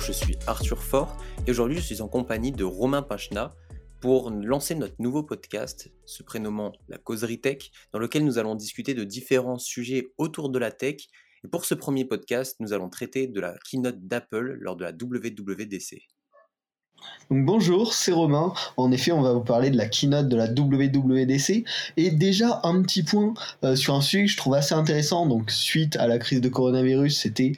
Je suis Arthur Fort et aujourd'hui je suis en compagnie de Romain Pachna pour lancer notre nouveau podcast, se prénommant La Causerie Tech, dans lequel nous allons discuter de différents sujets autour de la tech. Et pour ce premier podcast, nous allons traiter de la keynote d'Apple lors de la WWDC. Bonjour, c'est Romain. En effet, on va vous parler de la keynote de la WWDC. Et déjà, un petit point euh, sur un sujet que je trouve assez intéressant. Donc, suite à la crise de coronavirus, c'était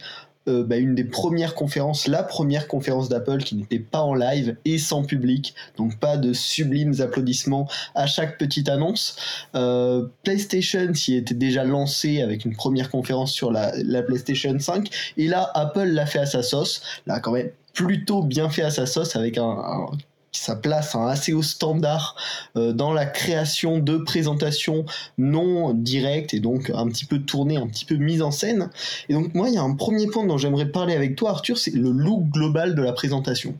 euh, bah, une des premières conférences, la première conférence d'Apple qui n'était pas en live et sans public, donc pas de sublimes applaudissements à chaque petite annonce. Euh, PlayStation s'y était déjà lancé avec une première conférence sur la, la PlayStation 5, et là Apple l'a fait à sa sauce, là quand même plutôt bien fait à sa sauce avec un, sa place un assez haut standard euh, dans la création de présentations non directes et donc un petit peu tournées, un petit peu mise en scène. Et donc moi, il y a un premier point dont j'aimerais parler avec toi, Arthur, c'est le look global de la présentation.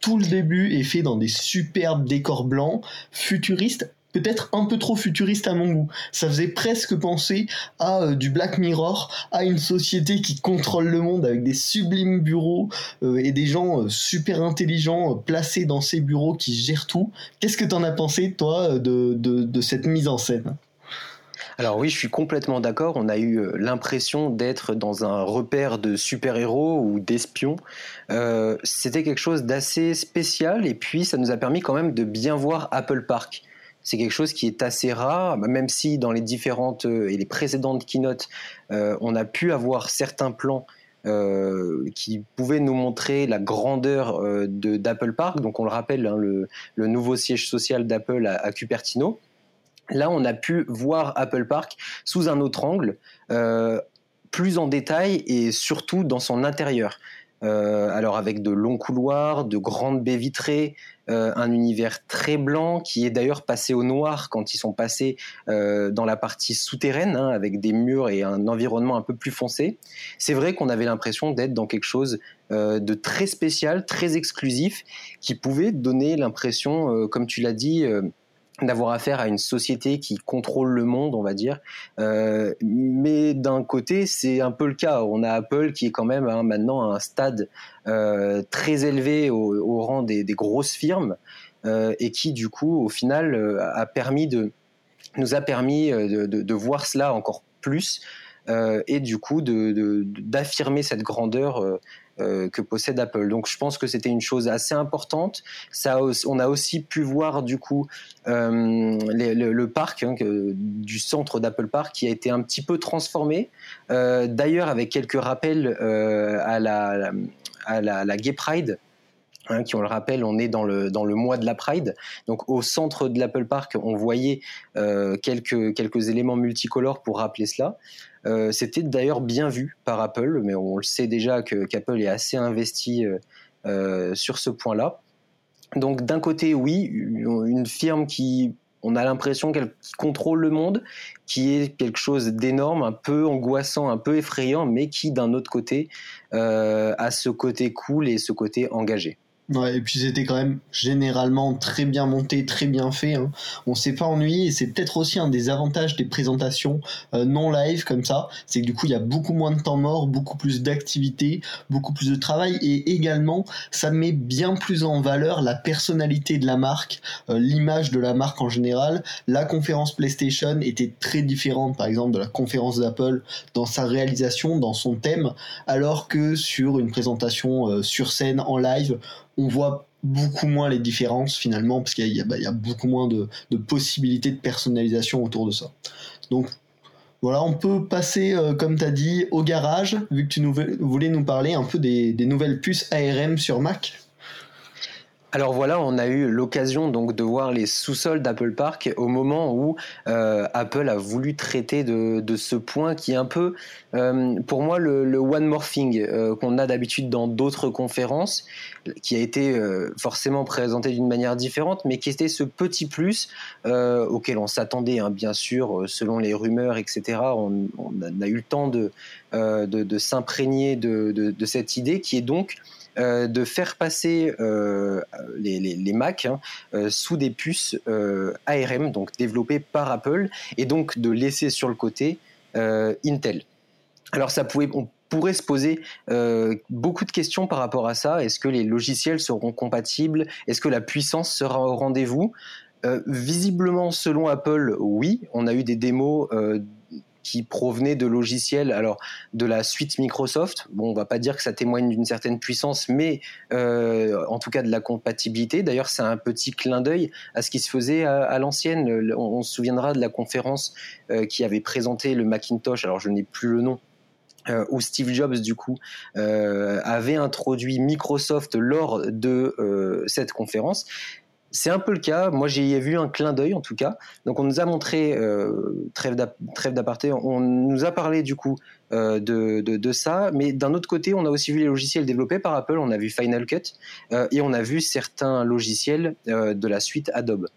Tout le début est fait dans des superbes décors blancs, futuristes, peut-être un peu trop futuriste à mon goût. Ça faisait presque penser à euh, du Black Mirror, à une société qui contrôle le monde avec des sublimes bureaux euh, et des gens euh, super intelligents placés dans ces bureaux qui gèrent tout. Qu'est-ce que tu en as pensé, toi, de, de, cette mise en scène? Alors oui, je suis complètement d'accord. On a eu l'impression d'être dans un repère de super-héros ou d'espions. C'était quelque chose d'assez spécial et puis ça nous a permis quand même de bien voir Apple Park c'est quelque chose qui est assez rare, même si dans les différentes euh, et les précédentes keynotes, euh, on a pu avoir certains plans euh, qui pouvaient nous montrer la grandeur d'Apple Park. Donc on le rappelle, hein, le, nouveau siège social d'Apple à, Cupertino. Là, on a pu voir Apple Park sous un autre angle, plus en détail et surtout dans son intérieur. Euh, alors avec de longs couloirs, de grandes baies vitrées, euh, un univers très blanc qui est d'ailleurs passé au noir quand ils sont passés euh, dans la partie souterraine, hein, avec des murs et un environnement un peu plus foncé. C'est vrai qu'on avait l'impression d'être dans quelque chose de très spécial, très exclusif, qui pouvait donner l'impression, comme tu l'as dit, d'avoir affaire à une société qui contrôle le monde, on va dire. Euh, mais d'un côté, c'est un peu le cas. On a Apple qui est quand même hein, maintenant à un stade euh, très élevé au, rang des, grosses firmes euh, et qui, du coup, au final, a permis de nous a permis de, de voir cela encore plus et du coup d'affirmer cette grandeur euh, que possède Apple. Donc je pense que c'était une chose assez importante. Ça, on a aussi pu voir du coup euh, le, parc hein, du centre d'Apple Park qui a été un petit peu transformé. Euh, d'ailleurs avec quelques rappels à la, à la, Gay Pride. Hein, qui, on le rappelle, on est dans le, dans le mois de la Pride. Donc, au centre de l'Apple Park, on voyait quelques, quelques éléments multicolores pour rappeler cela. Euh, c'était d'ailleurs bien vu par Apple, mais on le sait déjà qu'Apple est assez investi euh, euh, sur ce point-là. Donc d'un côté, oui, une firme qui, on a l'impression qu'elle contrôle le monde, qui est quelque chose d'énorme, un peu angoissant, un peu effrayant, mais qui d'un autre côté a ce côté cool et ce côté engagé. Ouais, et puis c'était quand même généralement très bien monté, très bien fait. Hein. On s'est pas ennuyé et c'est peut-être aussi un des avantages des présentations euh, non live comme ça, c'est que du coup il y a beaucoup moins de temps mort, beaucoup plus d'activité, beaucoup plus de travail et également ça met bien plus en valeur la personnalité de la marque, euh, l'image de la marque en général. La conférence PlayStation était très différente par exemple de la conférence d'Apple dans sa réalisation, dans son thème, alors que sur une présentation euh, sur scène en live on voit beaucoup moins les différences finalement, parce qu'il y, bah, a beaucoup moins de, possibilités de personnalisation autour de ça. Donc voilà, on peut passer, euh, comme tu as dit, au garage, vu que tu voulais nous parler un peu des nouvelles puces ARM sur Mac. Alors voilà, on a eu l'occasion donc de voir les sous-sols d'Apple Park au moment où euh, Apple a voulu traiter de, ce point qui est un peu, euh, pour moi, le, one more thing euh, qu'on a d'habitude dans d'autres conférences, qui a été forcément présenté d'une manière différente, mais qui était ce petit plus auquel on s'attendait, hein, bien sûr, selon les rumeurs, etc. On, a, eu le temps de, de, s'imprégner de, cette idée qui est donc euh, de faire passer euh, les, les, Mac hein, euh, sous des puces ARM, donc développées par Apple, et donc de laisser sur le côté Intel. Alors ça pouvait, on pourrait se poser beaucoup de questions par rapport à ça. Est-ce que les logiciels seront compatibles? Est-ce que la puissance sera au rendez-vous? Visiblement, selon Apple, oui. On a eu des démos qui provenaient de logiciels, alors de la suite Microsoft. Bon, on va pas dire que ça témoigne d'une certaine puissance, mais euh, en tout cas de la compatibilité. D'ailleurs, c'est un petit clin d'œil à ce qui se faisait à, l'ancienne. On, se souviendra de la conférence euh, qui avait présenté le Macintosh. Alors, je n'ai plus le nom. Euh, où Steve Jobs du coup avait introduit Microsoft lors de cette conférence c'est un peu le cas. Moi, j'ai vu un clin d'œil en tout cas. Donc, on nous a montré, euh, trêve d'aparté, on nous a parlé du coup euh, de, ça. Mais d'un autre côté, on a aussi vu les logiciels développés par Apple. On a vu Final Cut euh, et on a vu certains logiciels de la suite Adobe.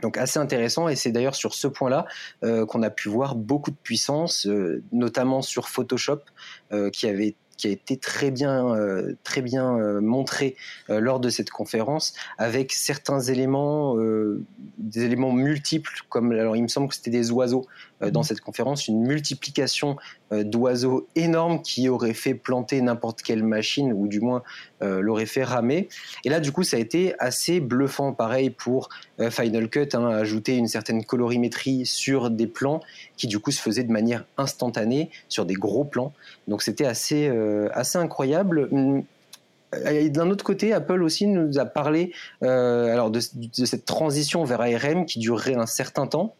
Donc assez intéressant et c'est d'ailleurs sur ce point-là qu'on a pu voir beaucoup de puissance, notamment sur Photoshop qui avait qui a été très bien, euh, très bien euh, montré euh, lors de cette conférence, avec certains éléments, des éléments multiples, comme alors il me semble que c'était des oiseaux dans mhm. cette conférence, une multiplication d'oiseaux énormes qui auraient fait planter n'importe quelle machine, ou du moins l'aurait fait ramer. Et là, du coup, ça a été assez bluffant. Pareil pour Final Cut, hein, ajouter une certaine colorimétrie sur des plans qui, du coup, se faisaient de manière instantanée sur des gros plans. Donc, c'était assez, euh, assez incroyable. Hum, d'un autre côté, Apple aussi nous a parlé euh, alors de, cette transition vers ARM qui durerait un certain temps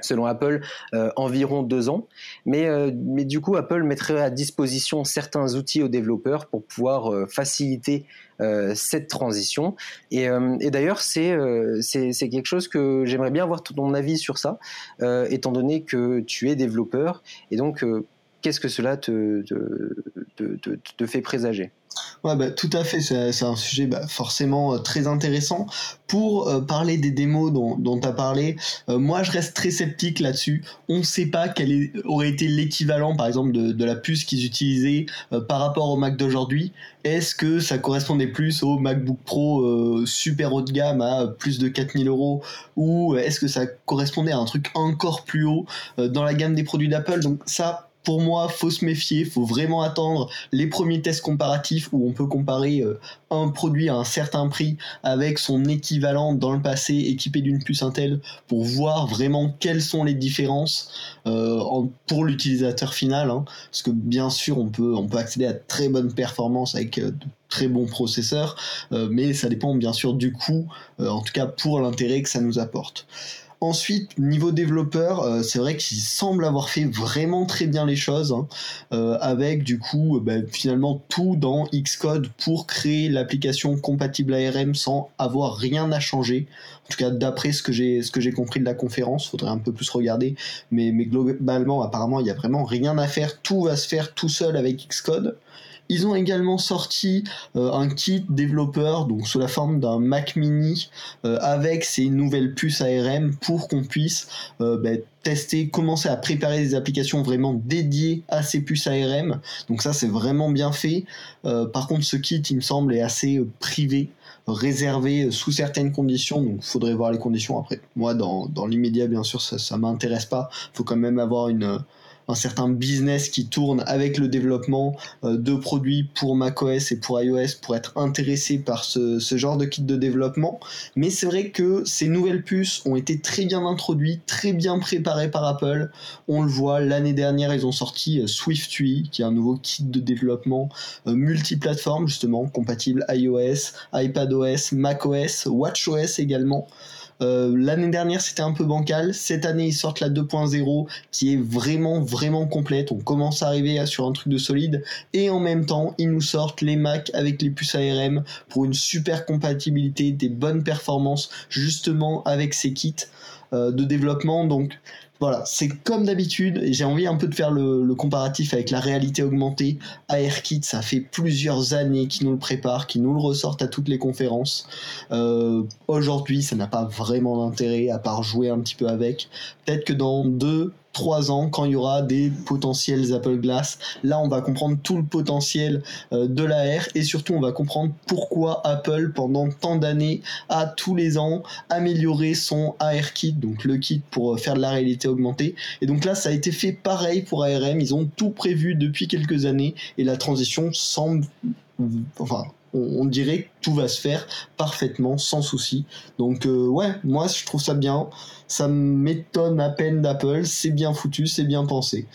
selon Apple, euh, environ deux ans. Mais, mais du coup, Apple mettrait à disposition certains outils aux développeurs pour pouvoir faciliter cette transition. Et, d'ailleurs, c'est quelque chose que j'aimerais bien avoir ton avis sur ça, étant donné que tu es développeur. Et donc, qu'est-ce que cela te, fait présager? Ouais, bah, tout à fait. C'est un sujet bah, forcément euh, très intéressant. Pour euh, parler des démos dont tu as parlé, euh, moi je reste très sceptique là-dessus. On ne sait pas quel aurait été l'équivalent, par exemple, de, la puce qu'ils utilisaient par rapport au Mac d'aujourd'hui. Est-ce que ça correspondait plus au MacBook Pro super haut de gamme à plus de 4000 euros? Ou est-ce que ça correspondait à un truc encore plus haut dans la gamme des produits d'Apple? Donc ça, pour moi, faut se méfier, faut vraiment attendre les premiers tests comparatifs où on peut comparer euh, un produit à un certain prix avec son équivalent dans le passé équipé d'une puce Intel pour voir vraiment quelles sont les différences euh, pour l'utilisateur final. Hein. parce que bien sûr, on peut, on peut accéder à très bonnes performances avec euh, de très bons processeurs, mais ça dépend bien sûr du coût, en tout cas pour l'intérêt que ça nous apporte. Ensuite, niveau développeur, euh, c'est vrai qu'il semble avoir fait vraiment très bien les choses, hein, euh, avec du coup euh, bah, finalement tout dans Xcode pour créer l'application compatible ARM sans avoir rien à changer. En tout cas, d'après ce que j'ai ce que j'ai compris de la conférence, faudrait un peu plus regarder, mais, mais globalement, apparemment, il n'y a vraiment rien à faire. Tout va se faire tout seul avec Xcode. Ils ont également sorti euh, un kit développeur, donc sous la forme d'un Mac Mini, euh, avec ces nouvelles puces ARM pour qu'on puisse euh, ben, tester, commencer à préparer des applications vraiment dédiées à ces puces ARM. Donc ça, c'est vraiment bien fait. par contre, ce kit, il me semble, est assez privé réservé sous certaines conditions, donc faudrait voir les conditions après. Moi, dans, dans l'immédiat, bien sûr, ça, ça m'intéresse pas. Faut quand même avoir une, un certain business qui tourne avec le développement euh, de produits pour macOS et pour iOS pour être intéressé par ce, genre de kit de développement. Mais c'est vrai que ces nouvelles puces ont été très bien introduites, très bien préparées par Apple. On le voit, l'année dernière, ils ont sorti euh, SwiftUI, qui est un nouveau kit de développement euh, multiplateforme, justement, compatible iOS, iPadOS, macOS, WatchOS également. Euh, l'année dernière, c'était un peu bancal. Cette année, ils sortent la 2.0 qui est vraiment, vraiment complète. On commence à arriver sur un truc de solide. Et en même temps, ils nous sortent les Mac avec les puces ARM pour une super compatibilité, des bonnes performances, justement avec ces kits euh, de développement. Donc, voilà, c'est comme d'habitude, j'ai envie un peu de faire le, comparatif avec la réalité augmentée. ARKit, ça fait plusieurs années qu'ils nous le préparent, qu'ils nous le ressortent à toutes les conférences. Euh, aujourd'hui, ça n'a pas vraiment d'intérêt à part jouer un petit peu avec. Peut-être que dans deux, trois ans, quand il y aura des potentiels Apple Glass, là on va comprendre tout le potentiel euh, de l'AR et surtout on va comprendre pourquoi Apple pendant tant d'années a tous les ans amélioré son AR kit, donc le kit pour euh, faire de la réalité augmentée. Et donc là ça a été fait pareil pour ARM, ils ont tout prévu depuis quelques années. Et la transition semble enfin on, dirait que tout va se faire parfaitement, sans souci. Donc euh, ouais, moi je trouve ça bien. Ça m'étonne à peine d'Apple. C'est bien foutu, c'est bien pensé.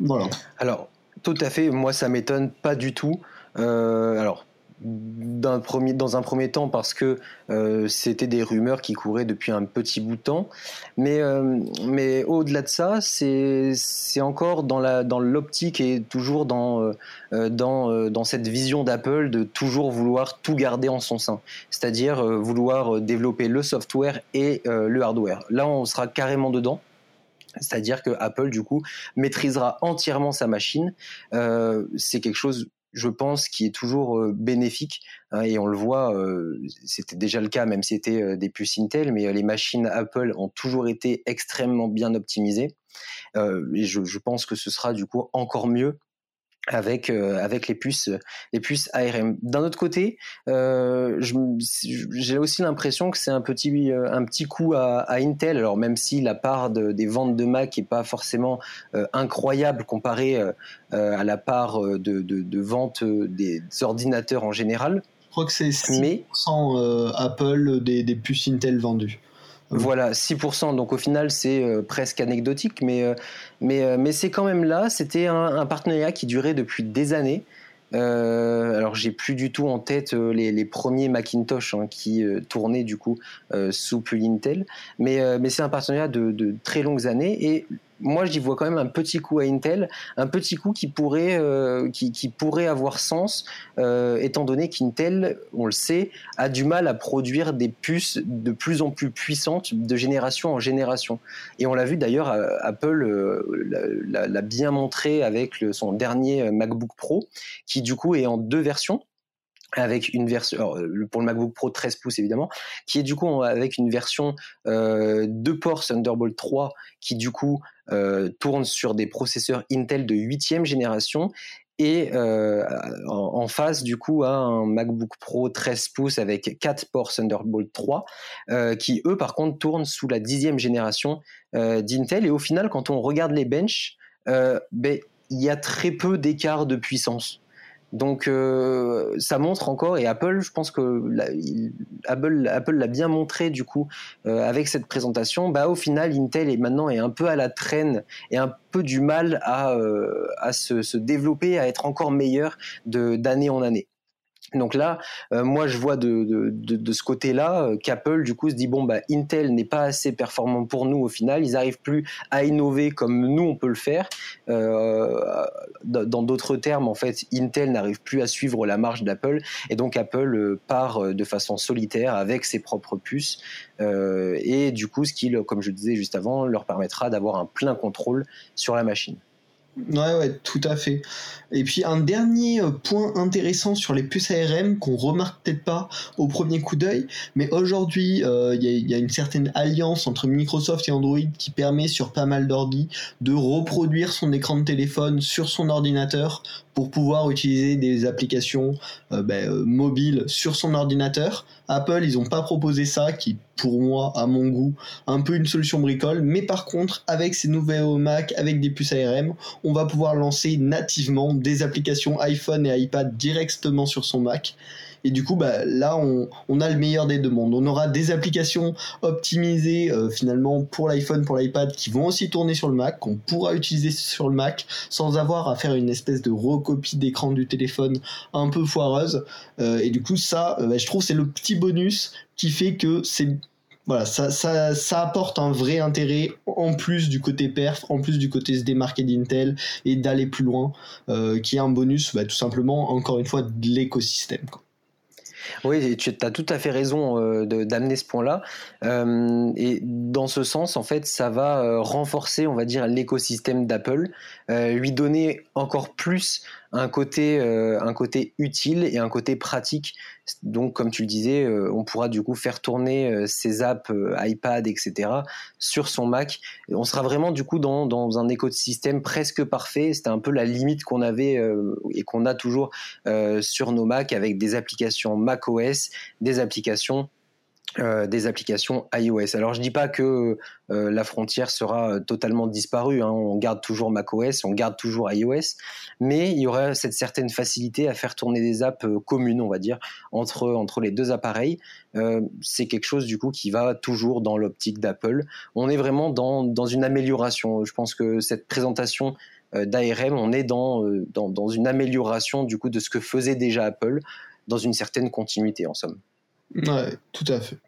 Voilà. Alors, tout à fait. Moi, ça m'étonne pas du tout. Euh, alors, premier, dans un premier temps parce que euh, c'était des rumeurs qui couraient depuis un petit bout de temps. Mais, euh, mais au-delà de ça, c'est encore dans l'optique dans et toujours dans, euh, dans, dans cette vision d'Apple de toujours vouloir tout garder en son sein. C'est-à-dire vouloir développer le software et le hardware. Là, on sera carrément dedans. C'est-à-dire que Apple, du coup, maîtrisera entièrement sa machine. c'est quelque chose je pense, qui est toujours bénéfique. Hein, et on le voit, euh, c'était déjà le cas, même si c'était des puces Intel, mais les machines Apple ont toujours été extrêmement bien optimisées. et je, pense que ce sera du coup encore mieux avec euh, avec les puces les puces ARM. D'un autre côté, euh, j'ai aussi l'impression que c'est un petit euh, un petit coup à, à, Intel. Alors même si la part de, des ventes de Mac est pas forcément euh, incroyable comparée à la part de, de, de vente des ordinateurs en général. Je crois que c'est 6% mais, Apple des, des puces Intel vendues. Voilà, 6%. Donc au final, c'est euh, presque anecdotique, mais, euh, mais, euh, mais c'est quand même là. C'était un, partenariat qui durait depuis des années. alors j'ai plus du tout en tête les, premiers Macintosh hein, qui tournaient du coup sous plus Intel, mais, mais c'est un partenariat de, de, très longues années et moi j'y vois quand même un petit coup à Intel, un petit coup qui pourrait, euh, qui, pourrait avoir sens, euh, étant donné qu'Intel, on le sait, a du mal à produire des puces de plus en plus puissantes de génération en génération. Et on l'a vu d'ailleurs, euh, Apple l'a bien montré avec son dernier MacBook Pro, qui du coup est en deux versions avec une version pour le MacBook Pro 13 pouces évidemment qui est du coup avec une version euh, de port Thunderbolt 3 qui du coup tourne sur des processeurs Intel de 8 génération et euh, en, face du coup à un MacBook Pro 13 pouces avec 4 ports Thunderbolt 3 euh, qui eux par contre tournent sous la dixième génération euh, d'Intel. Et au final quand on regarde les benches ben il y a très peu d'écart de puissance donc euh, ça montre encore, et Apple, je pense que Apple, Apple l'a bien montré du coup euh, avec cette présentation. Bah au final, Intel est maintenant est un peu à la traîne et un peu du mal à, euh, à se, se, développer, à être encore meilleur d'année en année. Donc là, euh, moi, je vois de, de, ce côté-là euh, qu'Apple, du coup, se dit bon, bah, Intel n'est pas assez performant pour nous au final. Ils n'arrivent plus à innover comme nous on peut le faire. Euh, dans d'autres termes, en fait, Intel n'arrive plus à suivre la marche d'Apple, et donc Apple part de façon solitaire avec ses propres puces. et du coup, ce qui, comme je disais juste avant, leur permettra d'avoir un plein contrôle sur la machine. Ouais, ouais, tout à fait. Et puis un dernier euh, point intéressant sur les puces ARM qu'on remarque peut-être pas au premier coup d'œil, mais aujourd'hui euh, il y, a une certaine alliance entre Microsoft et Android qui permet sur pas mal d'ordi de reproduire son écran de téléphone sur son ordinateur pour pouvoir utiliser des applications euh, ben, euh, mobiles sur son ordinateur. Apple, ils n'ont pas proposé ça, qui pour moi, à mon goût, un peu une solution bricole. Mais par contre, avec ces nouveaux Mac, avec des puces ARM, on va pouvoir lancer nativement des applications iPhone et iPad directement sur son Mac. Et du coup, bah, là, on, a le meilleur des deux mondes. On aura des applications optimisées euh, finalement pour l'iPhone, pour l'iPad, qui vont aussi tourner sur le Mac, qu'on pourra utiliser sur le Mac sans avoir à faire une espèce de recopie d'écran du téléphone un peu foireuse. Euh, et du coup, ça, euh, bah, je trouve, c'est le petit bonus qui fait que c'est voilà, ça, apporte un vrai intérêt en plus du côté perf, en plus du côté se démarquer d'Intel et d'aller plus loin, qui est un bonus, bah, tout simplement, encore une fois, de l'écosystème. Oui, tu as tout à fait raison euh, d'amener ce point-là. Euh, et dans ce sens, en fait, ça va euh, renforcer, on va dire, l'écosystème d'Apple, lui donner encore plus un côté, un côté utile et un côté pratique. Donc, comme tu le disais, on pourra du coup faire tourner ses apps iPad, etc. sur son Mac. On sera vraiment du coup dans, dans un écosystème presque parfait. C'était un peu la limite qu'on avait et qu'on a toujours sur nos Mac avec des applications macOS, des applications euh, des applications iOS. Alors je dis pas que euh, la frontière sera euh, totalement disparue, hein. on garde toujours macOS, on garde toujours iOS, mais il y aura cette certaine facilité à faire tourner des apps communes, on va dire, entre, entre les deux appareils. c'est quelque chose du coup qui va toujours dans l'optique d'Apple. On est vraiment dans, dans une amélioration. Je pense que cette présentation d'ARM, on est dans, dans, dans une amélioration du coup de ce que faisait déjà Apple, dans une certaine continuité en somme. Ouais, tout à fait.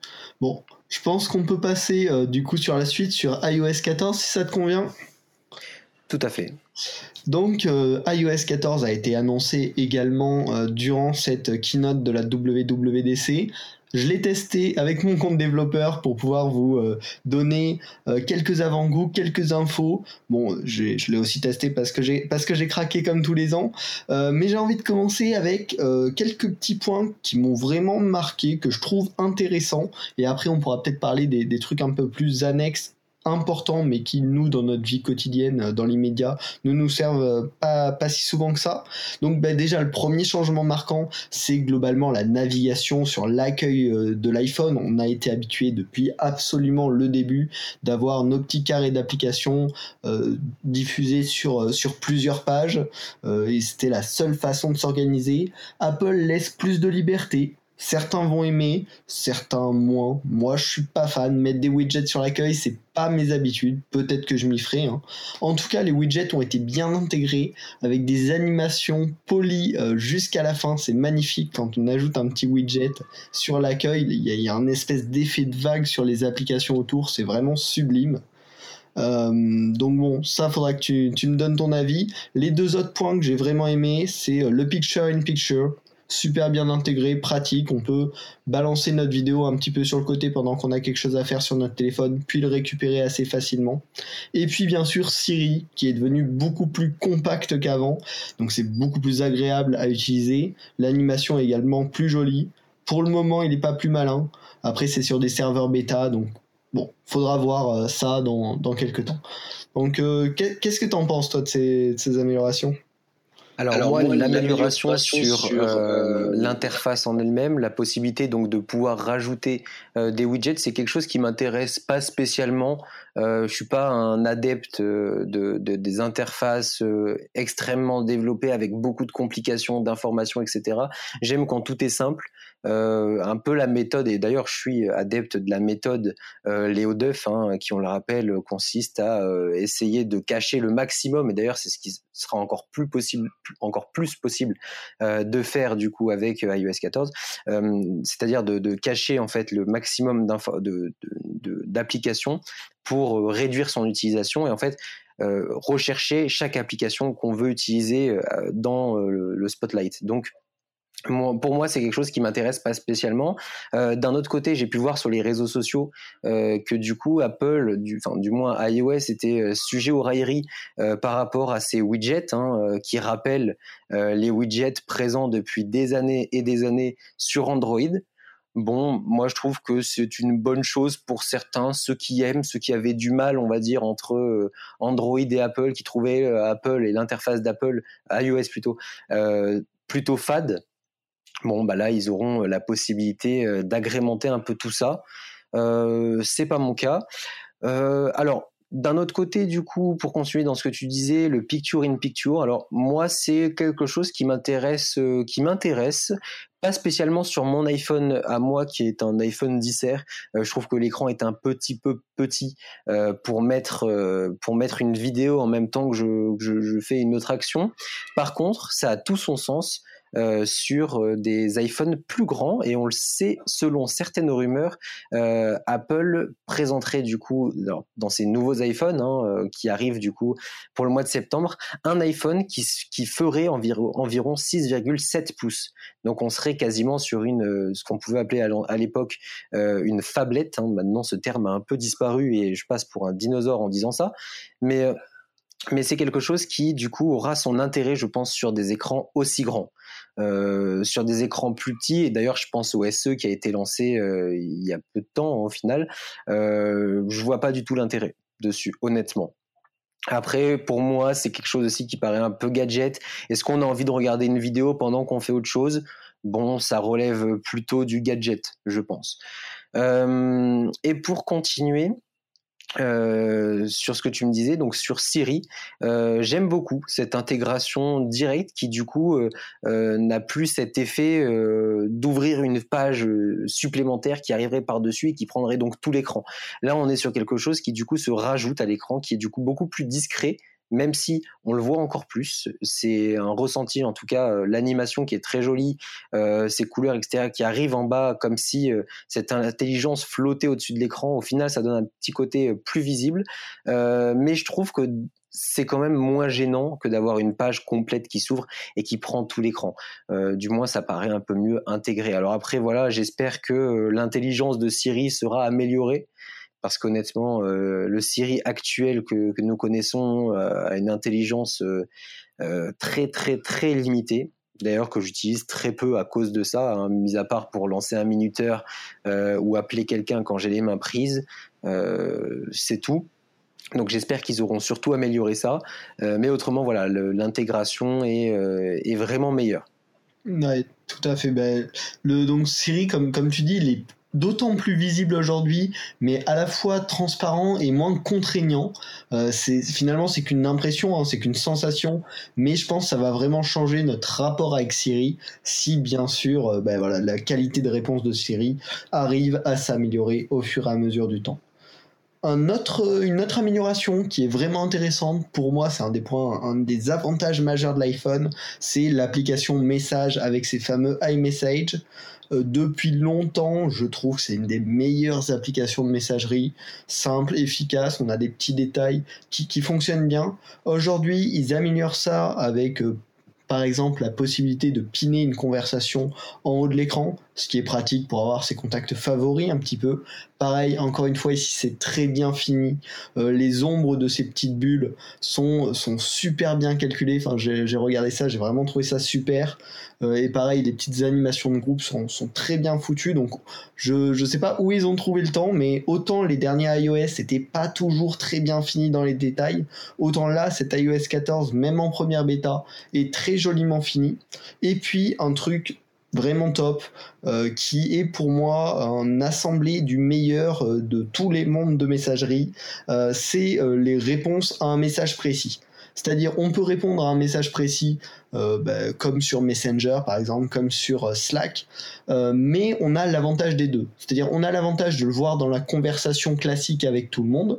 Bon, je pense qu'on peut passer euh, du coup sur la suite sur iOS 14 si ça te convient. Tout à fait. Donc euh, iOS 14 a été annoncé également euh, durant cette keynote de la WWDC je l'ai testé avec mon compte développeur pour pouvoir vous euh, donner euh, quelques avant-goûts, quelques infos. Bon, je l'ai aussi testé parce que j'ai parce que j'ai craqué comme tous les ans. Euh, mais j'ai envie de commencer avec quelques petits points qui m'ont vraiment marqué, que je trouve intéressants. Et après, on pourra peut-être parler des, des trucs un peu plus annexes importants, mais qui, nous, dans notre vie quotidienne, euh, dans l'immédiat, ne nous servent euh, pas, pas si souvent que ça. Donc bah, déjà, le premier changement marquant, c'est globalement la navigation sur l'accueil euh, de l'iPhone. On a été habitué depuis absolument le début d'avoir nos petits carrés d'applications diffusés sur, sur plusieurs pages. et c'était la seule façon de s'organiser. Apple laisse plus de liberté Certains vont aimer, certains moins. Moi, je suis pas fan. Mettre des widgets sur l'accueil, c'est pas mes habitudes. Peut-être que je m'y ferai. Hein. En tout cas, les widgets ont été bien intégrés avec des animations polies euh, jusqu'à la fin. C'est magnifique quand on ajoute un petit widget sur l'accueil. Il y, a un espèce d'effet de vague sur les applications autour. C'est vraiment sublime. Euh, donc bon, ça faudra que tu, me donnes ton avis. Les deux autres points que j'ai vraiment aimé, c'est euh, le picture in picture super bien intégré, pratique. On peut balancer notre vidéo un petit peu sur le côté pendant qu'on a quelque chose à faire sur notre téléphone, puis le récupérer assez facilement. Et puis bien sûr Siri, qui est devenu beaucoup plus compact qu'avant, donc c'est beaucoup plus agréable à utiliser. L'animation est également plus jolie. Pour le moment, il n'est pas plus malin. Après, c'est sur des serveurs bêta, donc bon, faudra voir euh, ça dans, dans quelques temps. Donc, euh, qu'est-ce que tu en penses, toi, de ces améliorations? Alors, moi, l'amélioration sur, euh, euh, l'interface en elle-même, la possibilité donc de pouvoir rajouter euh, des widgets, c'est quelque chose qui m'intéresse pas spécialement. Euh, je suis pas un adepte de, de des interfaces extrêmement développées avec beaucoup de complications, d'informations, etc. J'aime quand tout est simple. Euh, un peu la méthode, et d'ailleurs je suis adepte de la méthode euh, Léo Duff, hein, qui on le rappelle consiste à euh, essayer de cacher le maximum, et d'ailleurs c'est ce qui sera encore plus possible, encore plus possible de faire du coup avec iOS 14, c'est-à-dire de, de, cacher en fait le maximum d'applications pour réduire son utilisation et en fait rechercher chaque application qu'on veut utiliser dans le, le, spotlight. Donc pour moi, c'est quelque chose qui m'intéresse pas spécialement. Euh, d'un autre côté, j'ai pu voir sur les réseaux sociaux euh, que du coup, Apple, du, enfin, du moins iOS, était euh, sujet aux railleries par rapport à ces widgets hein, qui rappellent les widgets présents depuis des années et des années sur Android. Bon, moi je trouve que c'est une bonne chose pour certains, ceux qui aiment, ceux qui avaient du mal, on va dire, entre Android et Apple, qui trouvaient Apple et l'interface d'Apple, iOS plutôt, plutôt fade Bon, bah là, ils auront euh, la possibilité euh, d'agrémenter un peu tout ça. Euh, c'est pas mon cas. Euh, alors, d'un autre côté, du coup, pour continuer dans ce que tu disais, le picture in picture. Alors moi, c'est quelque chose qui m'intéresse, qui m'intéresse, pas spécialement sur mon iPhone à moi, qui est un iPhone 10R. je trouve que l'écran est un petit peu petit euh, pour mettre pour mettre une vidéo en même temps que je, je, je, fais une autre action. Par contre, ça a tout son sens euh, sur euh, des iPhones plus grands. Et on le sait selon certaines rumeurs euh, Apple présenterait du coup dans ses nouveaux iPhones hein, qui arrivent du coup pour le mois de septembre un iPhone qui, qui ferait environ, environ 6,7 pouces. Donc on serait quasiment sur une ce qu'on pouvait appeler à l'époque une fablette hein. maintenant ce terme a un peu disparu et je passe pour un dinosaure en disant ça. Mais mais c'est quelque chose qui du coup aura son intérêt, je pense, sur des écrans aussi grands. Euh, sur des écrans plus petits, et d'ailleurs je pense au SE qui a été lancé euh, il y a peu de temps au final, euh, je vois pas du tout l'intérêt dessus, honnêtement. Après, pour moi, c'est quelque chose aussi qui paraît un peu gadget. Est-ce qu'on a envie de regarder une vidéo pendant qu'on fait autre chose? Bon, ça relève plutôt du gadget, je pense. Euh, et pour continuer, euh, sur ce que tu me disais, donc sur Siri, euh, j'aime beaucoup cette intégration directe qui du coup euh, euh n'a plus cet effet euh, d'ouvrir une page supplémentaire qui arriverait par-dessus et qui prendrait donc tout l'écran. Là, on est sur quelque chose qui du coup se rajoute à l'écran, qui est du coup beaucoup plus discret, même si on le voit encore plus. C'est un ressenti, en tout cas, euh, l'animation qui est très jolie, euh, ces couleurs, etc., qui arrivent en bas comme si euh, cette intelligence flottait au-dessus de l'écran. Au final, ça donne un petit côté plus visible. mais je trouve que c'est quand même moins gênant que d'avoir une page complète qui s'ouvre et qui prend tout l'écran. du moins, ça paraît un peu mieux intégré. Alors après, voilà, j'espère que l'intelligence de Siri sera améliorée parce qu'honnêtement, euh, le Siri actuel que, nous connaissons euh, a une intelligence euh, très très très limitée. D'ailleurs que j'utilise très peu à cause de ça, hein, mis à part pour lancer un minuteur ou appeler quelqu'un quand j'ai les mains prises, c'est tout. Donc j'espère qu'ils auront surtout amélioré ça, mais autrement voilà, l'intégration est, vraiment meilleure. Ouais, tout à fait. Ben, donc Siri, comme, comme tu dis, il est d'autant plus visible aujourd'hui, mais à la fois transparent et moins contraignant. Euh, c'est finalement c'est qu'une impression, hein, c'est qu'une sensation, mais je pense que ça va vraiment changer notre rapport avec Siri si bien sûr, euh, ben voilà, la qualité de réponse de Siri arrive à s'améliorer au fur et à mesure du temps. Une autre amélioration qui est vraiment intéressante pour moi, c'est un des points, un des avantages majeurs de l'iPhone, c'est l'application message avec ses fameux iMessage. Euh, depuis longtemps, je trouve que c'est une des meilleures applications de messagerie, simple, efficace, on a des petits détails qui, qui fonctionnent bien. Aujourd'hui, ils améliorent ça avec euh, par exemple la possibilité de piner une conversation en haut de l'écran, ce qui est pratique pour avoir ses contacts favoris un petit peu. Pareil, encore une fois ici c'est très bien fini. Euh, les ombres de ces petites bulles sont, super bien calculées. Enfin, j'ai regardé ça, j'ai vraiment trouvé ça super. Euh, et pareil, les petites animations de groupe sont, sont très bien foutues. Donc je ne sais pas où ils ont trouvé le temps, mais autant les derniers iOS n'étaient pas toujours très bien finis dans les détails, autant là, cet iOS 14, même en première bêta, est très joliment fini. Et puis un truc vraiment top, euh, qui est pour moi un assemblé du meilleur euh, de tous les mondes de messagerie, euh, c'est les réponses à un message précis. C'est-à-dire, on peut répondre à un message précis, bah, comme sur Messenger par exemple, comme sur Slack, mais on a l'avantage des deux. C'est-à-dire, on a l'avantage de le voir dans la conversation classique avec tout le monde,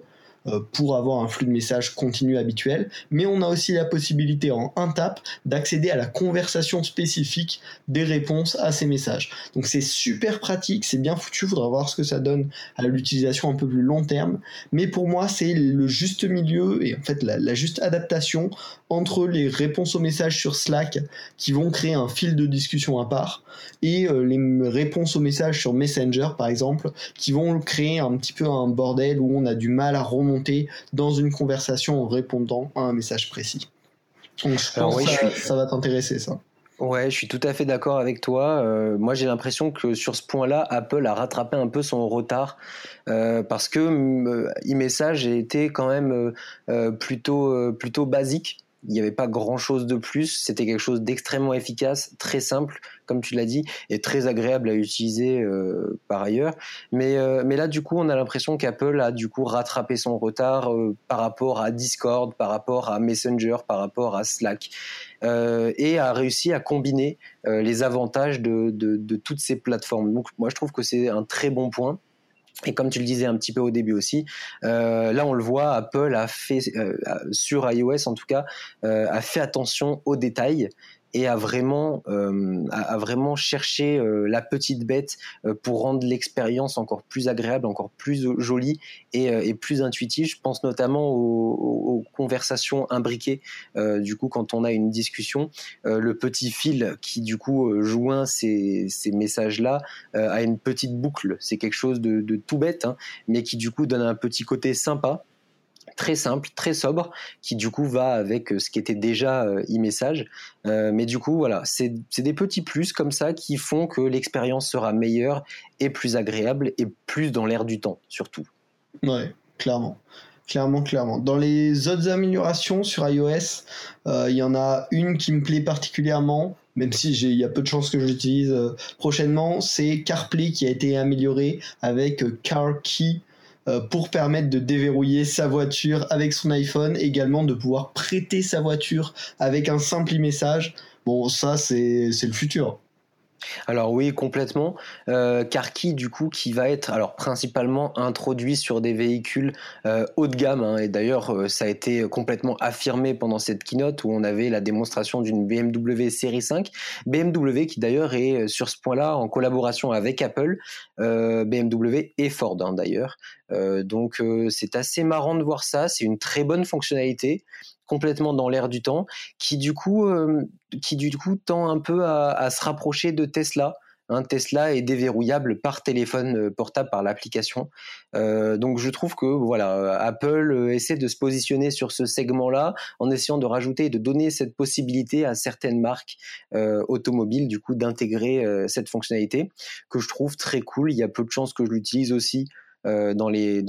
pour avoir un flux de messages continu habituel, mais on a aussi la possibilité en un tap d'accéder à la conversation spécifique des réponses à ces messages. Donc c'est super pratique, c'est bien foutu, faudra voir ce que ça donne à l'utilisation un peu plus long terme, mais pour moi c'est le juste milieu et en fait la, juste adaptation entre les réponses aux messages sur Slack qui vont créer un fil de discussion à part et euh, les réponses aux messages sur Messenger par exemple qui vont créer un petit peu un bordel où on a du mal à remonter dans une conversation en répondant à un message précis. Donc je pense que ça, va t'intéresser ça. Ouais, je suis tout à fait d'accord avec toi. Euh, moi, j'ai l'impression que sur ce point-là, Apple a rattrapé un peu son retard euh, parce que euh, e-message était quand même plutôt plutôt basique il n'y avait pas grand chose de plus. C'était quelque chose d'extrêmement efficace, très simple, comme tu l'as dit, et très agréable à utiliser euh, par ailleurs. Mais, euh, mais là, du coup, on a l'impression qu'Apple a du coup rattrapé son retard euh, par rapport à Discord, par rapport à Messenger, par rapport à Slack, et a réussi à combiner les avantages de, toutes ces plateformes. Donc, moi, je trouve que c'est un très bon point. Et comme tu le disais un petit peu au début aussi, là on le voit, Apple a fait sur iOS en tout cas a fait attention aux détails et a vraiment euh, a, vraiment cherché euh, la petite bête euh, pour rendre l'expérience encore plus agréable, encore plus jolie et, et plus intuitive. Je pense notamment aux, aux conversations imbriquées. du coup, quand on a une discussion, le petit fil qui du coup joint ces, ces messages-là a une petite boucle. C'est quelque chose de, de tout bête, hein, mais qui du coup donne un petit côté sympa très simple, très sobre, qui du coup va avec ce qui était déjà e-message. mais du coup, voilà, c'est des petits plus comme ça qui font que l'expérience sera meilleure et plus agréable et plus dans l'air du temps, surtout. Ouais, clairement. Clairement, clairement. Dans les autres améliorations sur iOS, euh, il y en a une qui me plaît particulièrement, même si il y a peu de chances que je l'utilise euh, prochainement, c'est CarPlay qui a été amélioré avec euh, CarKey pour permettre de déverrouiller sa voiture avec son iPhone, également de pouvoir prêter sa voiture avec un simple message. Bon, ça c'est le futur. Alors oui, complètement. Euh, car qui du coup qui va être alors principalement introduit sur des véhicules euh, haut de gamme hein, et d'ailleurs euh, ça a été complètement affirmé pendant cette keynote où on avait la démonstration d'une BMW série 5, BMW qui d'ailleurs est sur ce point-là en collaboration avec Apple, BMW et Ford hein, d'ailleurs. donc c'est assez marrant de voir ça, c'est une très bonne fonctionnalité complètement dans l'air du temps, qui du coup, euh, qui du coup tend un peu à, se rapprocher de Tesla. Hein, Tesla est déverrouillable par téléphone euh, portable par l'application. Euh, donc je trouve que voilà, Apple essaie de se positionner sur ce segment-là en essayant de rajouter et de donner cette possibilité à certaines marques automobiles du coup d'intégrer cette fonctionnalité que je trouve très cool. Il y a peu de chances que je l'utilise aussi dans les,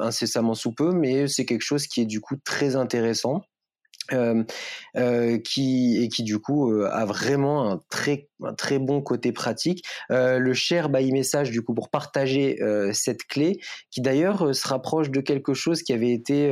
incessamment sous peu, mais c'est quelque chose qui est du coup très intéressant. Qui et qui du coup a vraiment un très très bon côté pratique. Le share by message du coup pour partager cette clé, qui d'ailleurs se rapproche de quelque chose qui avait été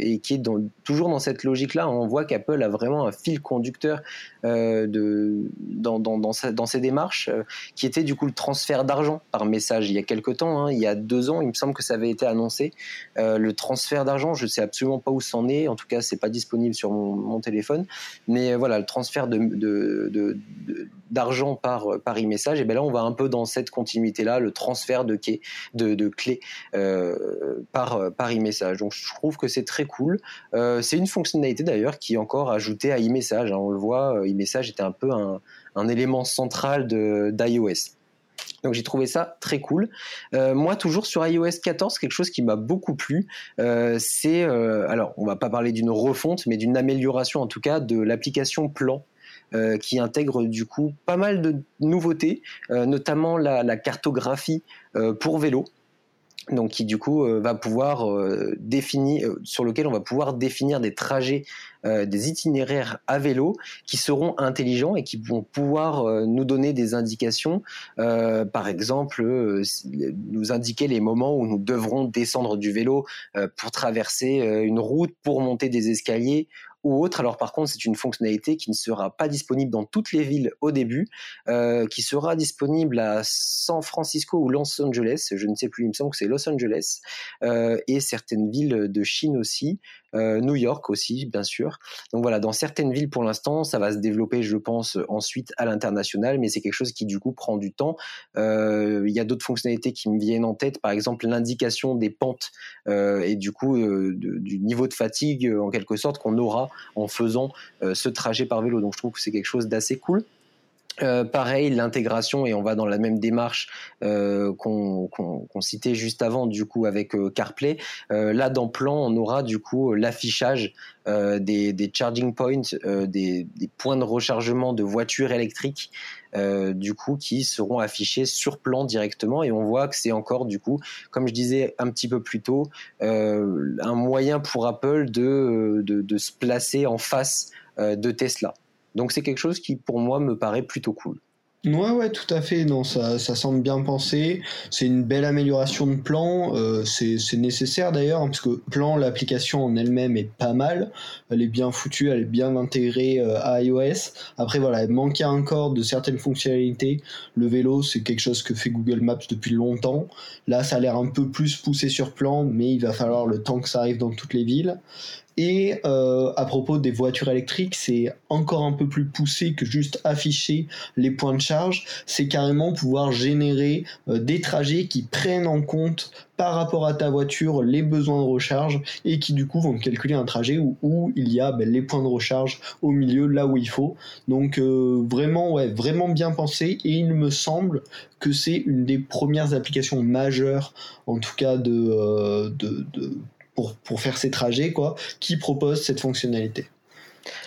et qui est toujours dans cette logique-là. On voit qu'Apple a vraiment un fil conducteur dans ses démarches, qui était du coup le transfert d'argent par message. Il y a quelque temps, hein, il y a deux ans, il me semble que ça avait été annoncé. le transfert d'argent, je sais absolument pas où c'en est. En tout cas, c'est pas disponible sur mon, téléphone. Mais euh, voilà, le transfert d'argent par, par e-message, et bien là, on va un peu dans cette continuité-là, le transfert de clés euh, par, par e-message. Donc, je trouve que c'est très cool. Euh, c'est une fonctionnalité d'ailleurs qui est encore ajoutée à e-message. Hein. On le voit, e-message était un peu un, un élément central d'iOS. Donc j'ai trouvé ça très cool. Euh, moi, toujours sur iOS 14, quelque chose qui m'a beaucoup plu, euh, c'est, euh, alors on va pas parler d'une refonte, mais d'une amélioration en tout cas de l'application Plan. qui intègre du coup pas mal de nouveautés, notamment la cartographie pour vélo donc qui du coup euh, va pouvoir euh, définir euh, sur lequel on va pouvoir définir des trajets des itinéraires à vélo qui seront intelligents et qui vont pouvoir nous donner des indications. Par exemple nous indiquer les moments où nous devrons descendre du vélo pour traverser une route pour monter des escaliers ou autre. Alors par contre, c'est une fonctionnalité qui ne sera pas disponible dans toutes les villes au début, euh, qui sera disponible à San Francisco ou Los Angeles, je ne sais plus, il me semble que c'est Los Angeles, euh, et certaines villes de Chine aussi, euh, New York aussi, bien sûr. Donc voilà, dans certaines villes pour l'instant, ça va se développer, je pense, ensuite à l'international, mais c'est quelque chose qui du coup prend du temps. Il y a d'autres fonctionnalités qui me viennent en tête, par exemple l'indication des pentes et du coup du niveau de fatigue en quelque sorte qu'on aura en faisant euh, ce trajet par vélo. Donc je trouve que c'est quelque chose d'assez cool. Euh, pareil, l'intégration, et on va dans la même démarche euh, qu'on citait juste avant, du coup, avec CarPlay. là, dans Plan, on aura du coup l'affichage des, charging points, des, points de rechargement de voitures électriques, du coup, qui seront affichés sur Plan directement. Et on voit que c'est encore, du coup, comme je disais un petit peu plus tôt, un moyen pour Apple de, de se placer en face de Tesla. Donc c'est quelque chose qui pour moi me paraît plutôt cool. Ouais, ouais, tout à fait. Non, ça, ça semble bien pensé. C'est une belle amélioration de plan. Euh, c'est nécessaire d'ailleurs, hein, parce que plan, l'application en elle-même est pas mal. Elle est bien foutue, elle est bien intégrée euh, à iOS. Après, voilà, elle manquait encore de certaines fonctionnalités. Le vélo, c'est quelque chose que fait Google Maps depuis longtemps. Là, ça a l'air un peu plus poussé sur plan, mais il va falloir le temps que ça arrive dans toutes les villes. Et euh, à propos des voitures électriques, c'est encore un peu plus poussé que juste afficher les points de charge. C'est carrément pouvoir générer euh, des trajets qui prennent en compte par rapport à ta voiture les besoins de recharge et qui du coup vont calculer un trajet où, il y a ben, les points de recharge au milieu là où il faut. Donc euh, vraiment ouais vraiment bien pensé et il me semble que c'est une des premières applications majeures en tout cas de, de pour, pour faire ces trajets, quoi, qui propose cette fonctionnalité.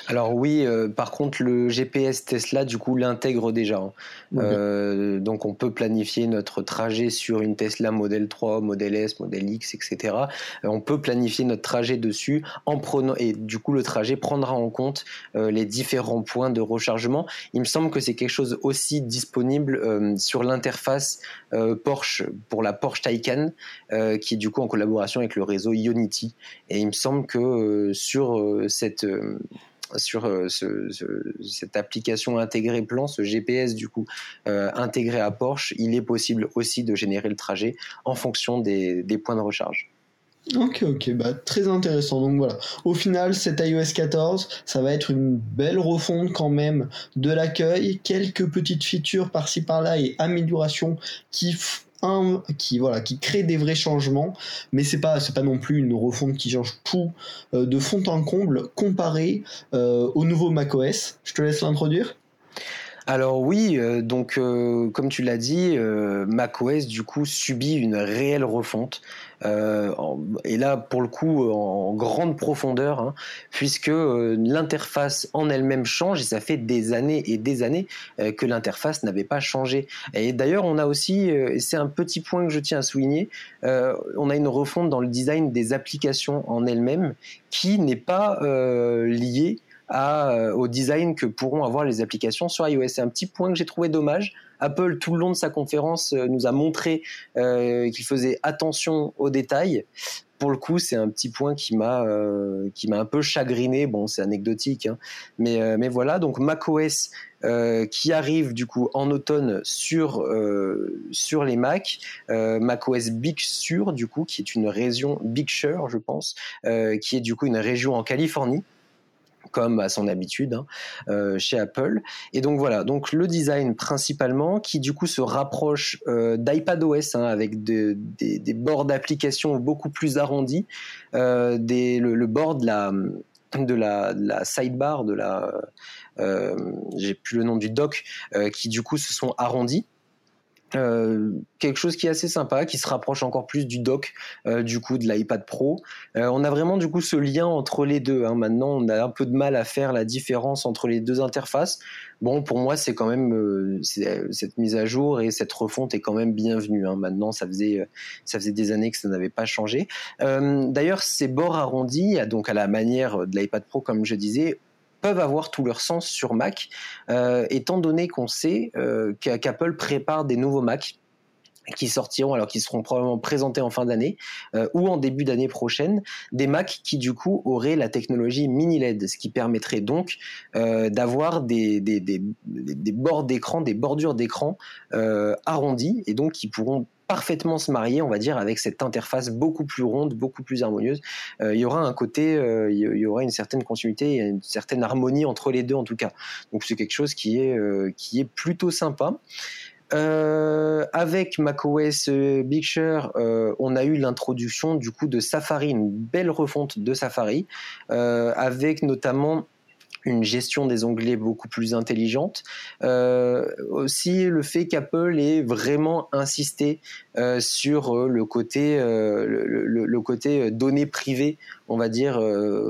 Alors oui, euh, par contre, le GPS Tesla, du coup, l'intègre déjà. Hein. Euh, donc on peut planifier notre trajet sur une Tesla Model 3, Model S, Model X, etc. Euh, on peut planifier notre trajet dessus en prenant et du coup le trajet prendra en compte les différents points de rechargement. Il me semble que c'est quelque chose aussi disponible sur l'interface Porsche pour la Porsche Taycan, qui est du coup en collaboration avec le réseau Ionity. Et il me semble que sur cette sur euh, cette application intégrée plan, ce GPS du coup euh, intégré à Porsche, il est possible aussi de générer le trajet en fonction des, points de recharge. Ok, ok, bah, très intéressant. Donc voilà, au final, cet iOS 14, ça va être une belle refonte quand même de l'accueil, quelques petites features par-ci par-là et améliorations qui un qui voilà qui crée des vrais changements mais c'est pas c'est pas non plus une refonte qui change tout euh, de fond en comble comparé euh, au nouveau macOS. Je te laisse l'introduire alors oui, euh, donc comme tu l'as dit, macOS du coup subit une réelle refonte. Euh, et là pour le coup en grande profondeur, hein, puisque euh, l'interface en elle-même change et ça fait des années et des années euh, que l'interface n'avait pas changé. Et d'ailleurs on a aussi, et c'est un petit point que je tiens à souligner, on a une refonte dans le design des applications en elles-mêmes qui n'est pas liée à, au design que pourront avoir les applications sur iOS. C'est un petit point que j'ai trouvé dommage Apple, tout le long de sa conférence, euh, nous a montré euh, qu'il faisait attention aux détails. Pour le coup, c'est un petit point qui m'a euh, qui m'a un peu chagriné. Bon, c'est anecdotique, hein. mais mais voilà. Donc macOS qui arrive du coup en automne sur sur les Mac, macOS Big Sur du coup, qui est une région Big Sur, je pense, qui est du coup une région en Californie comme à son habitude hein, euh, chez Apple. Et donc voilà, donc le design principalement qui du coup se rapproche euh, d'iPadOS hein, avec des, bords d'application beaucoup plus arrondis, euh, le, bord de la, de la, sidebar, de la, j'ai plus le nom du dock, qui du coup se sont arrondis. Euh, quelque chose qui est assez sympa, qui se rapproche encore plus du dock euh, du coup de l'iPad Pro. Euh, on a vraiment du coup ce lien entre les deux. Hein. Maintenant, on a un peu de mal à faire la différence entre les deux interfaces. Bon, pour moi, c'est quand même cette mise à jour et cette refonte est quand même bienvenue. Hein. Maintenant, ça faisait ça faisait des années que ça n'avait pas changé. D'ailleurs, ces bords arrondis, donc à la manière de l'iPad Pro, comme je disais, peuvent avoir tout leur sens sur Mac, euh, étant donné qu'on sait euh, qu'Apple prépare des nouveaux Mac qui sortiront, alors qui seront probablement présentés en fin d'année euh, ou en début d'année prochaine, des Mac qui du coup auraient la technologie mini LED, ce qui permettrait donc d'avoir des, bords d'écran, des bordures d'écran arrondies et donc qui pourront parfaitement se marier, on va dire, avec cette interface beaucoup plus ronde, beaucoup plus harmonieuse. Euh, il y aura un côté, euh, il y aura une certaine continuité, une certaine harmonie entre les deux en tout cas. Donc c'est quelque chose qui est euh, qui est plutôt sympa. avec macOS Big Sur, on a eu l'introduction du coup de Safari, une belle refonte de Safari, avec notamment une gestion des onglets beaucoup plus intelligente. Euh, aussi le fait qu'Apple ait vraiment insisté euh, sur euh, le côté, le, côté données privées, on va dire,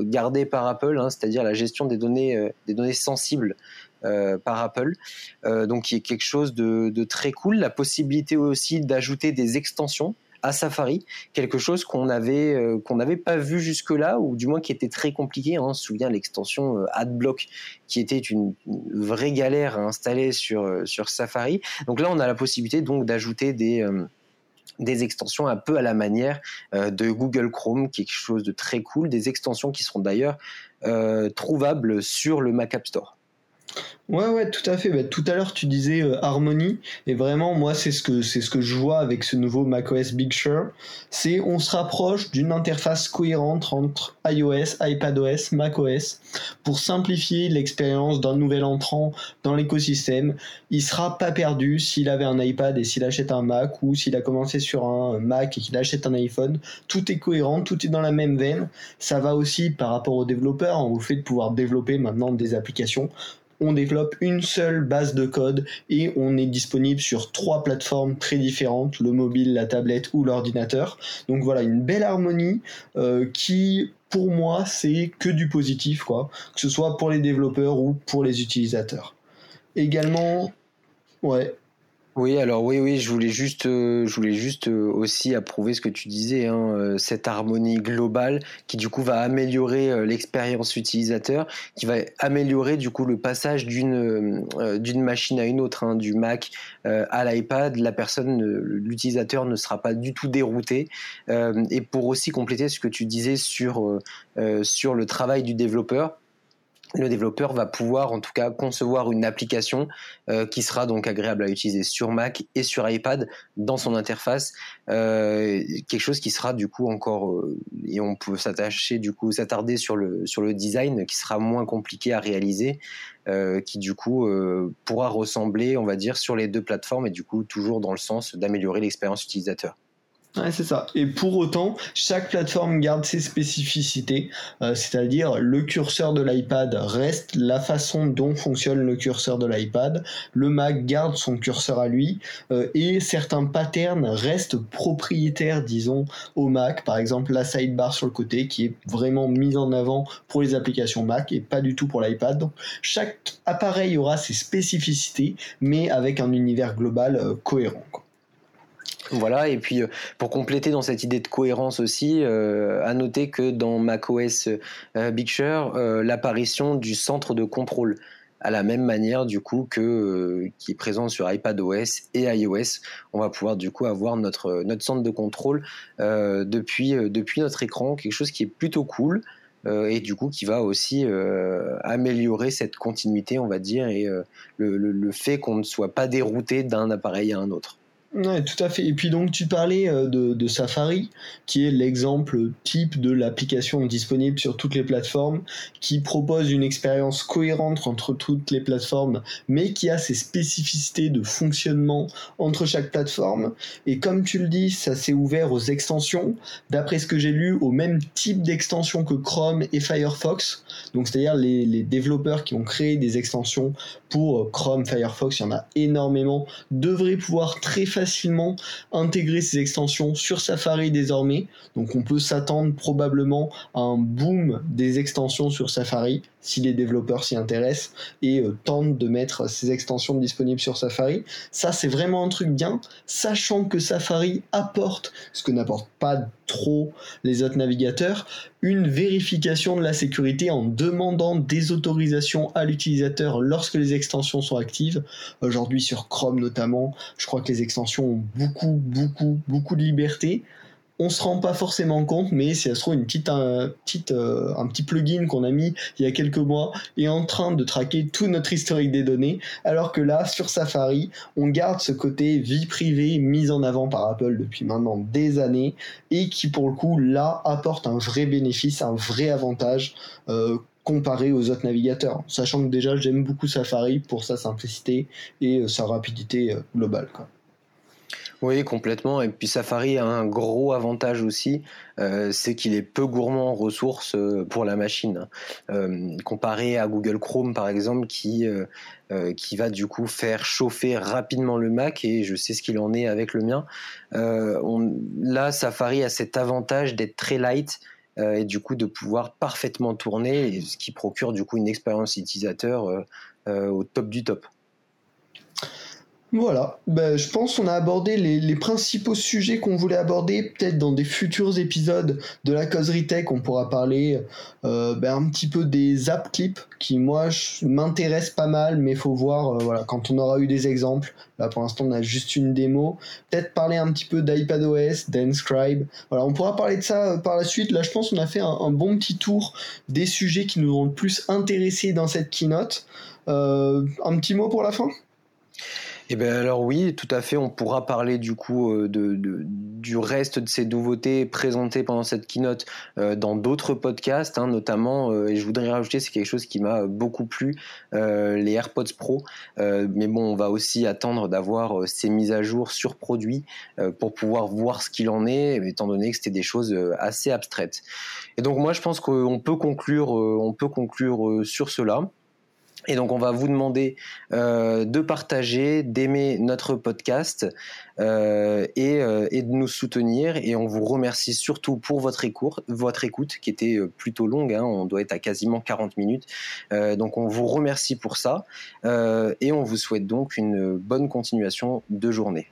gardées par Apple, hein, c'est-à-dire la gestion des données, des données sensibles. par Apple, donc qui est quelque chose de, très cool. La possibilité aussi d'ajouter des extensions à Safari, quelque chose qu'on n'avait euh, qu'on n'avait pas vu jusque-là, ou du moins qui était très compliqué. Hein. On se souvient l'extension euh, AdBlock, qui était une, vraie galère à installer sur euh, sur Safari. Donc là, on a la possibilité donc d'ajouter des des extensions un peu à la manière de Google Chrome, quelque chose de très cool, des extensions qui seront d'ailleurs trouvables sur le Mac App Store. Ouais, ouais, tout à fait. Bah, tout à l'heure, tu disais euh, harmonie, et vraiment, moi, c'est ce que c'est ce que je vois avec ce nouveau macOS Big Sur. C'est on se rapproche d'une interface cohérente entre iOS, iPadOS, macOS pour simplifier l'expérience d'un nouvel entrant dans l'écosystème. Il sera pas perdu s'il avait un iPad et s'il achète un Mac ou s'il a commencé sur un Mac et qu'il achète un iPhone. Tout est cohérent, tout est dans la même veine. Ça va aussi par rapport aux développeurs, au fait de pouvoir développer maintenant des applications on développe une seule base de code et on est disponible sur trois plateformes très différentes, le mobile, la tablette ou l'ordinateur. Donc voilà, une belle harmonie euh, qui pour moi, c'est que du positif. Que ce soit pour les développeurs ou pour les utilisateurs. Également, ouais, oui, alors oui, oui, je voulais juste, euh, je voulais juste euh, aussi approuver ce que tu disais, hein, euh, cette harmonie globale qui du coup va améliorer l'expérience utilisateur, qui va améliorer du coup le passage d'une d'une machine à une autre, hein, du Mac à l'iPad. La personne, l'utilisateur ne sera pas du tout dérouté. et pour aussi compléter ce que tu disais sur sur le travail du développeur le développeur va pouvoir en tout cas concevoir une application euh, qui sera donc agréable à utiliser sur Mac et sur iPad dans son interface, euh, quelque chose qui sera du coup encore euh, et on peut s'attacher du coup s'attarder sur le sur le design qui sera moins compliqué à réaliser, qui du coup pourra ressembler on va dire sur les deux plateformes et du coup toujours dans le sens d'améliorer l'expérience utilisateur. Ouais, c'est ça. Et pour autant, chaque plateforme garde ses spécificités, euh, c'est-à-dire le curseur de l'iPad reste la façon dont fonctionne le curseur de l'iPad, le Mac garde son curseur à lui, euh, et certains patterns restent propriétaires, disons, au Mac, par exemple la sidebar sur le côté qui est vraiment mise en avant pour les applications Mac et pas du tout pour l'iPad. Donc chaque appareil aura ses spécificités, mais avec un univers global euh, cohérent. Voilà, et puis euh, pour compléter dans cette idée de cohérence aussi, euh, à noter que dans macOS euh, Big Sur, l'apparition du centre de contrôle à la même manière du coup que qui est présent sur iPadOS et iOS, on va pouvoir du coup avoir notre notre centre de contrôle depuis depuis notre écran, quelque chose qui est plutôt cool. et du coup qui va aussi améliorer cette continuité, on va dire, et le fait qu'on ne soit pas dérouté d'un appareil à un autre. Ouais, tout à fait. Et puis donc tu parlais euh, de, Safari, qui est l'exemple type de l'application disponible sur toutes les plateformes, qui propose une expérience cohérente entre toutes les plateformes, mais qui a ses spécificités de fonctionnement entre chaque plateforme. Et comme tu le dis, ça s'est ouvert aux extensions, d'après ce que j'ai lu, au même type d'extension que Chrome et Firefox. Donc c'est-à-dire les, les développeurs qui ont créé des extensions pour euh, Chrome, Firefox, il y en a énormément, devraient pouvoir très facilement intégrer ces extensions sur Safari désormais. Donc on peut s'attendre probablement à un boom des extensions sur Safari si les développeurs s'y intéressent et euh, tentent de mettre ces extensions disponibles sur Safari. Ça, c'est vraiment un truc bien, sachant que Safari apporte, ce que n'apportent pas trop les autres navigateurs, une vérification de la sécurité en demandant des autorisations à l'utilisateur lorsque les extensions sont actives. Aujourd'hui sur Chrome notamment, je crois que les extensions ont beaucoup, beaucoup, beaucoup de liberté on se rend pas forcément compte, mais si ça se trouve une petite, un, petite, euh, un petit plugin qu'on a mis il y a quelques mois est en train de traquer tout notre historique des données, alors que là, sur Safari, on garde ce côté vie privée mis en avant par Apple depuis maintenant des années et qui pour le coup là apporte un vrai bénéfice, un vrai avantage. Euh, comparé aux autres navigateurs, sachant que déjà j'aime beaucoup Safari pour sa simplicité et euh, sa rapidité globale. Oui, complètement. Et puis Safari a un gros avantage aussi, euh, c'est qu'il est peu gourmand en ressources euh, pour la machine. Euh, comparé à Google Chrome, par exemple, qui, qui va du coup faire chauffer rapidement le Mac, et je sais ce qu'il en est avec le mien. là, Safari a cet avantage d'être très light et du coup de pouvoir parfaitement tourner, ce qui procure du coup une expérience utilisateur au top du top. Voilà, ben, je pense qu'on a abordé les, principaux sujets qu'on voulait aborder. Peut-être dans des futurs épisodes de la causerie tech, on pourra parler euh, ben, un petit peu des app clips qui, moi, m'intéressent pas mal, mais faut voir euh, voilà, quand on aura eu des exemples. Là, pour l'instant, on a juste une démo. Peut-être parler un petit peu d'iPadOS, d'Enscribe. Voilà, on pourra parler de ça euh, par la suite. Là, je pense qu'on a fait un, bon petit tour des sujets qui nous ont le plus intéressés dans cette keynote. un petit mot pour la fin? Eh bien alors oui, tout à fait. On pourra parler du coup euh, de, du reste de ces nouveautés présentées pendant cette keynote euh, dans d'autres podcasts, hein, notamment. Euh, et je voudrais rajouter, c'est quelque chose qui m'a beaucoup plu, les AirPods Pro. mais bon, on va aussi attendre d'avoir ces mises à jour sur produits pour pouvoir voir ce qu'il en est, étant donné que c'était des choses assez abstraites. Et donc moi, je pense qu'on peut conclure, on peut conclure sur cela. Et donc on va vous demander euh, de partager, d'aimer notre podcast euh, et, euh, et, de nous soutenir. Et on vous remercie surtout pour votre écoute, qui était plutôt longue. Hein, on doit être à quasiment 40 minutes. Donc on vous remercie pour ça. Et on vous souhaite donc une bonne continuation de journée.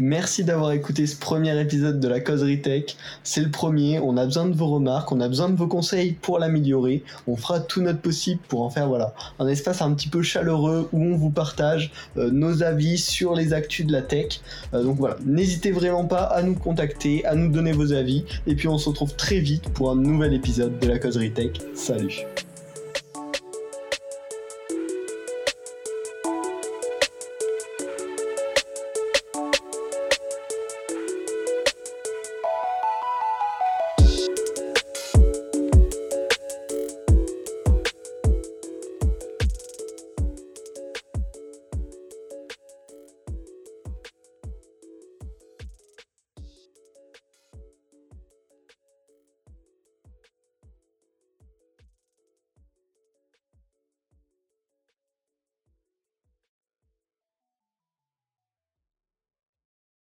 Merci d'avoir écouté ce premier épisode de la causerie tech. C'est le premier, on a besoin de vos remarques, on a besoin de vos conseils pour l'améliorer. On fera tout notre possible pour en faire voilà, un espace un petit peu chaleureux où on vous partage euh, nos avis sur les actus de la tech. Euh, donc voilà, n'hésitez vraiment pas à nous contacter, à nous donner vos avis et puis on se retrouve très vite pour un nouvel épisode de la causerie tech. Salut